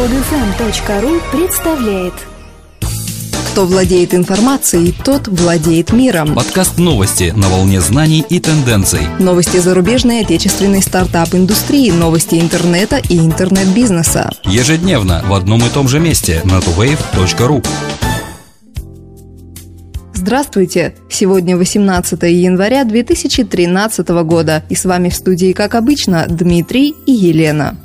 Подфм.ру представляет Кто владеет информацией, тот владеет миром. Подкаст новости на волне знаний и тенденций. Новости зарубежной отечественной стартап-индустрии, новости интернета и интернет-бизнеса. Ежедневно в одном и том же месте на tuwave.ru. Здравствуйте! Сегодня 18 января 2013 года, и с вами в студии, как обычно, Дмитрий и Елена.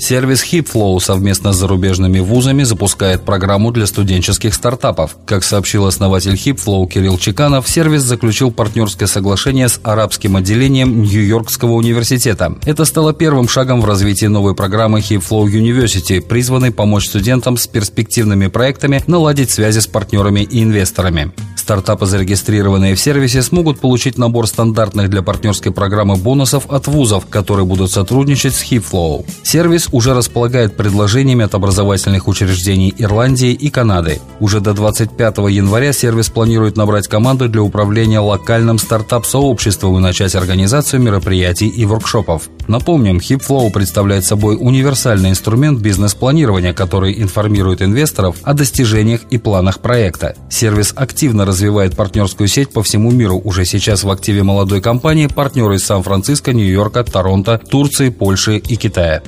Сервис HipFlow совместно с зарубежными вузами запускает программу для студенческих стартапов. Как сообщил основатель HipFlow Кирилл Чеканов, сервис заключил партнерское соглашение с арабским отделением Нью-Йоркского университета. Это стало первым шагом в развитии новой программы HipFlow University, призванной помочь студентам с перспективными проектами наладить связи с партнерами и инвесторами. Стартапы, зарегистрированные в сервисе, смогут получить набор стандартных для партнерской программы бонусов от вузов, которые будут сотрудничать с HipFlow. Сервис уже располагает предложениями от образовательных учреждений Ирландии и Канады. Уже до 25 января сервис планирует набрать команду для управления локальным стартап-сообществом и начать организацию мероприятий и воркшопов. Напомним, HipFlow представляет собой универсальный инструмент бизнес-планирования, который информирует инвесторов о достижениях и планах проекта. Сервис активно развивается развивает партнерскую сеть по всему миру. Уже сейчас в активе молодой компании партнеры из Сан-Франциско, Нью-Йорка, Торонто, Турции, Польши и Китая.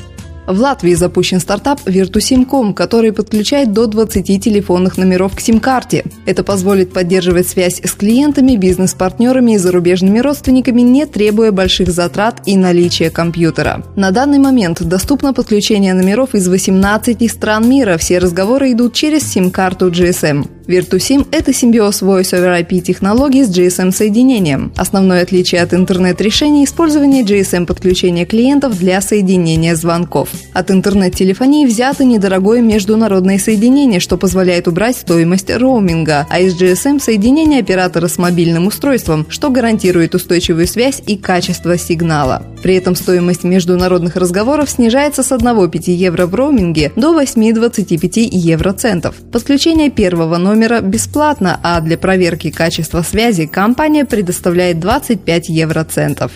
В Латвии запущен стартап Virtusim.com, который подключает до 20 телефонных номеров к сим-карте. Это позволит поддерживать связь с клиентами, бизнес-партнерами и зарубежными родственниками, не требуя больших затрат и наличия компьютера. На данный момент доступно подключение номеров из 18 стран мира. Все разговоры идут через сим-карту GSM. Virtusim – это симбиоз Voice over IP технологий с GSM-соединением. Основное отличие от интернет-решений – использование GSM-подключения клиентов для соединения звонков. От интернет-телефонии взято недорогое международное соединение, что позволяет убрать стоимость роуминга, а из GSM – соединение оператора с мобильным устройством, что гарантирует устойчивую связь и качество сигнала. При этом стоимость международных разговоров снижается с 1,5 евро в роуминге до 8,25 евроцентов. Подключение первого номера бесплатно, а для проверки качества связи компания предоставляет 25 евроцентов.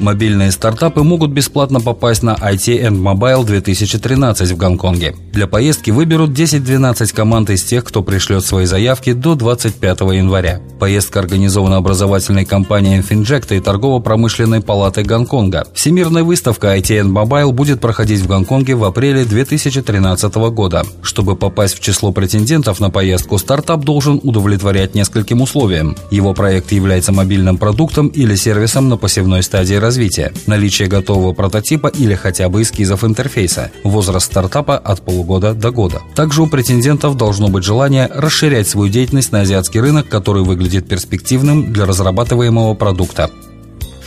Мобильные стартапы могут бесплатно попасть на IT and Mobile 2013 в Гонконге. Для поездки выберут 10-12 команд из тех, кто пришлет свои заявки до 25 января. Поездка организована образовательной компанией Finject и торгово-промышленной палатой Гонконга. Всемирная выставка IT and Mobile будет проходить в Гонконге в апреле 2013 года. Чтобы попасть в число претендентов на поездку, стартап должен удовлетворять нескольким условиям. Его проект является мобильным продуктом или сервисом на пассивной стадии развития развития, наличие готового прототипа или хотя бы эскизов интерфейса, возраст стартапа от полугода до года. Также у претендентов должно быть желание расширять свою деятельность на азиатский рынок, который выглядит перспективным для разрабатываемого продукта.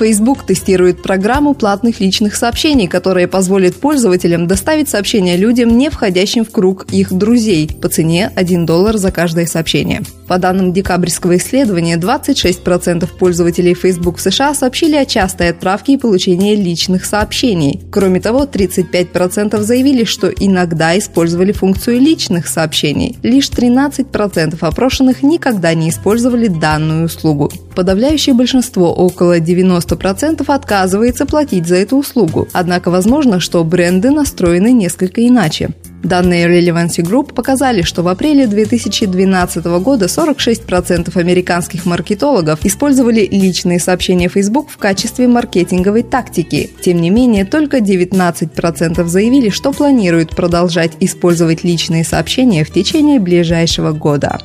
Facebook тестирует программу платных личных сообщений, которая позволит пользователям доставить сообщения людям, не входящим в круг их друзей, по цене 1 доллар за каждое сообщение. По данным декабрьского исследования, 26% пользователей Facebook в США сообщили о частой отправке и получении личных сообщений. Кроме того, 35% заявили, что иногда использовали функцию личных сообщений. Лишь 13% опрошенных никогда не использовали данную услугу. Подавляющее большинство, около 90%, отказывается платить за эту услугу. Однако возможно, что бренды настроены несколько иначе. Данные Relevancy Group показали, что в апреле 2012 года 46% американских маркетологов использовали личные сообщения Facebook в качестве маркетинговой тактики. Тем не менее, только 19% заявили, что планируют продолжать использовать личные сообщения в течение ближайшего года.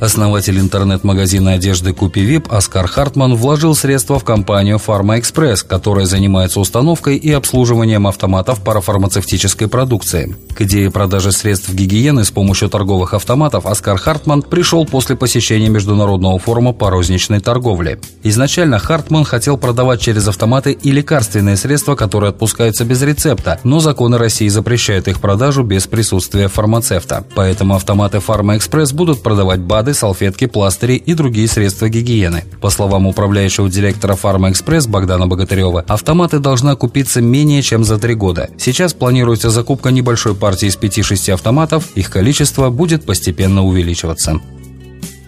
Основатель интернет-магазина одежды Купи Вип Оскар Хартман вложил средства в компанию Pharma Express, которая занимается установкой и обслуживанием автоматов парафармацевтической продукции. К идее продажи средств гигиены с помощью торговых автоматов Оскар Хартман пришел после посещения Международного форума по розничной торговле. Изначально Хартман хотел продавать через автоматы и лекарственные средства, которые отпускаются без рецепта, но законы России запрещают их продажу без присутствия фармацевта. Поэтому автоматы Pharma Express будут продавать БАД БАДы, салфетки, пластыри и другие средства гигиены. По словам управляющего директора «Фарма-экспресс» Богдана Богатырева, автоматы должны окупиться менее чем за три года. Сейчас планируется закупка небольшой партии из 5-6 автоматов, их количество будет постепенно увеличиваться.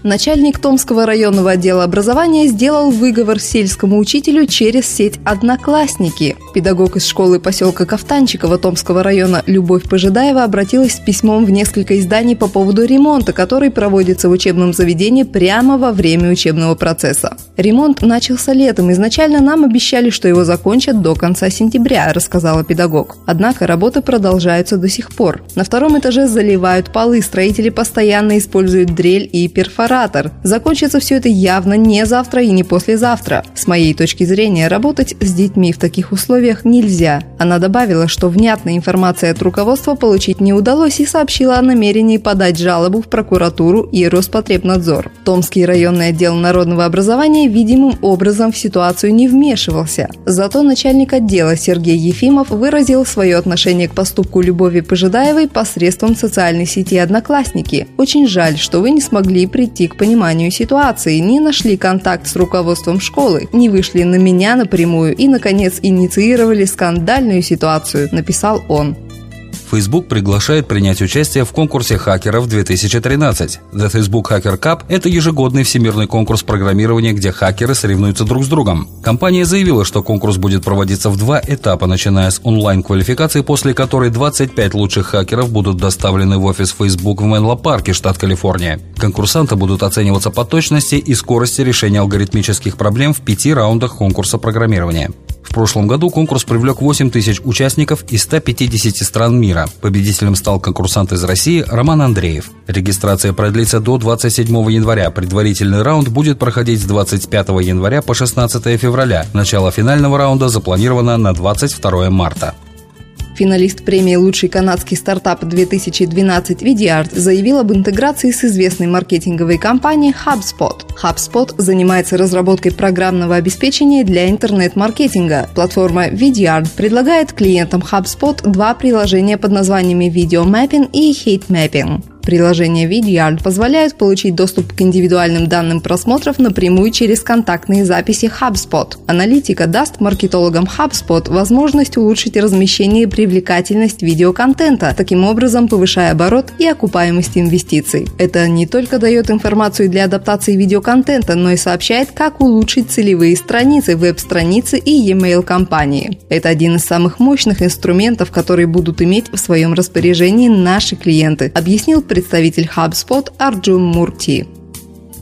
Начальник Томского районного отдела образования сделал выговор сельскому учителю через сеть «Одноклассники». Педагог из школы поселка Кафтанчикова Томского района Любовь Пожидаева обратилась с письмом в несколько изданий по поводу ремонта, который проводится в учебном заведении прямо во время учебного процесса. Ремонт начался летом. Изначально нам обещали, что его закончат до конца сентября, рассказала педагог. Однако работы продолжаются до сих пор. На втором этаже заливают полы, строители постоянно используют дрель и перфоратор. Закончится все это явно не завтра и не послезавтра. С моей точки зрения, работать с детьми в таких условиях нельзя. Она добавила, что внятной информации от руководства получить не удалось и сообщила о намерении подать жалобу в прокуратуру и Роспотребнадзор. Томский районный отдел народного образования видимым образом в ситуацию не вмешивался. Зато начальник отдела Сергей Ефимов выразил свое отношение к поступку Любови Пожидаевой посредством социальной сети «Одноклассники». Очень жаль, что вы не смогли прийти к пониманию ситуации, не нашли контакт с руководством школы, не вышли на меня напрямую и, наконец, инициировали скандальную ситуацию, написал он. Facebook приглашает принять участие в конкурсе хакеров 2013. The Facebook Hacker Cup – это ежегодный всемирный конкурс программирования, где хакеры соревнуются друг с другом. Компания заявила, что конкурс будет проводиться в два этапа, начиная с онлайн-квалификации, после которой 25 лучших хакеров будут доставлены в офис Facebook в Менло-парке, штат Калифорния. Конкурсанты будут оцениваться по точности и скорости решения алгоритмических проблем в пяти раундах конкурса программирования. В прошлом году конкурс привлек 8 тысяч участников из 150 стран мира. Победителем стал конкурсант из России Роман Андреев. Регистрация продлится до 27 января. Предварительный раунд будет проходить с 25 января по 16 февраля. Начало финального раунда запланировано на 22 марта. Финалист премии «Лучший канадский стартап-2012» Vidyard заявил об интеграции с известной маркетинговой компанией HubSpot. HubSpot занимается разработкой программного обеспечения для интернет-маркетинга. Платформа Vidyard предлагает клиентам HubSpot два приложения под названиями Video Mapping и Heat Mapping. Приложение Vidyard позволяет получить доступ к индивидуальным данным просмотров напрямую через контактные записи HubSpot. Аналитика даст маркетологам HubSpot возможность улучшить размещение и привлекательность видеоконтента, таким образом повышая оборот и окупаемость инвестиций. Это не только дает информацию для адаптации видеоконтента, но и сообщает, как улучшить целевые страницы, веб-страницы и e-mail компании. Это один из самых мощных инструментов, которые будут иметь в своем распоряжении наши клиенты, объяснил представитель HubSpot Арджун Мурти.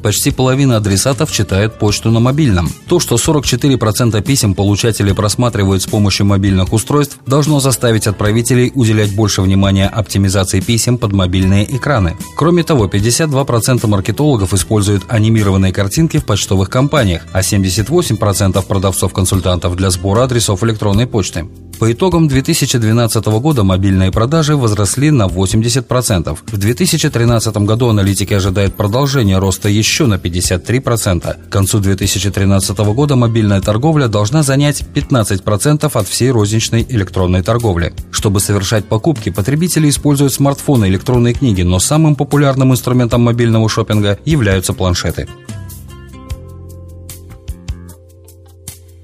Почти половина адресатов читает почту на мобильном. То, что 44% писем получатели просматривают с помощью мобильных устройств, должно заставить отправителей уделять больше внимания оптимизации писем под мобильные экраны. Кроме того, 52% маркетологов используют анимированные картинки в почтовых компаниях, а 78% продавцов-консультантов для сбора адресов электронной почты. По итогам 2012 года мобильные продажи возросли на 80%. В 2013 году аналитики ожидают продолжения роста еще на 53%. К концу 2013 года мобильная торговля должна занять 15% от всей розничной электронной торговли. Чтобы совершать покупки, потребители используют смартфоны электронные книги, но самым популярным инструментом мобильного шопинга являются планшеты.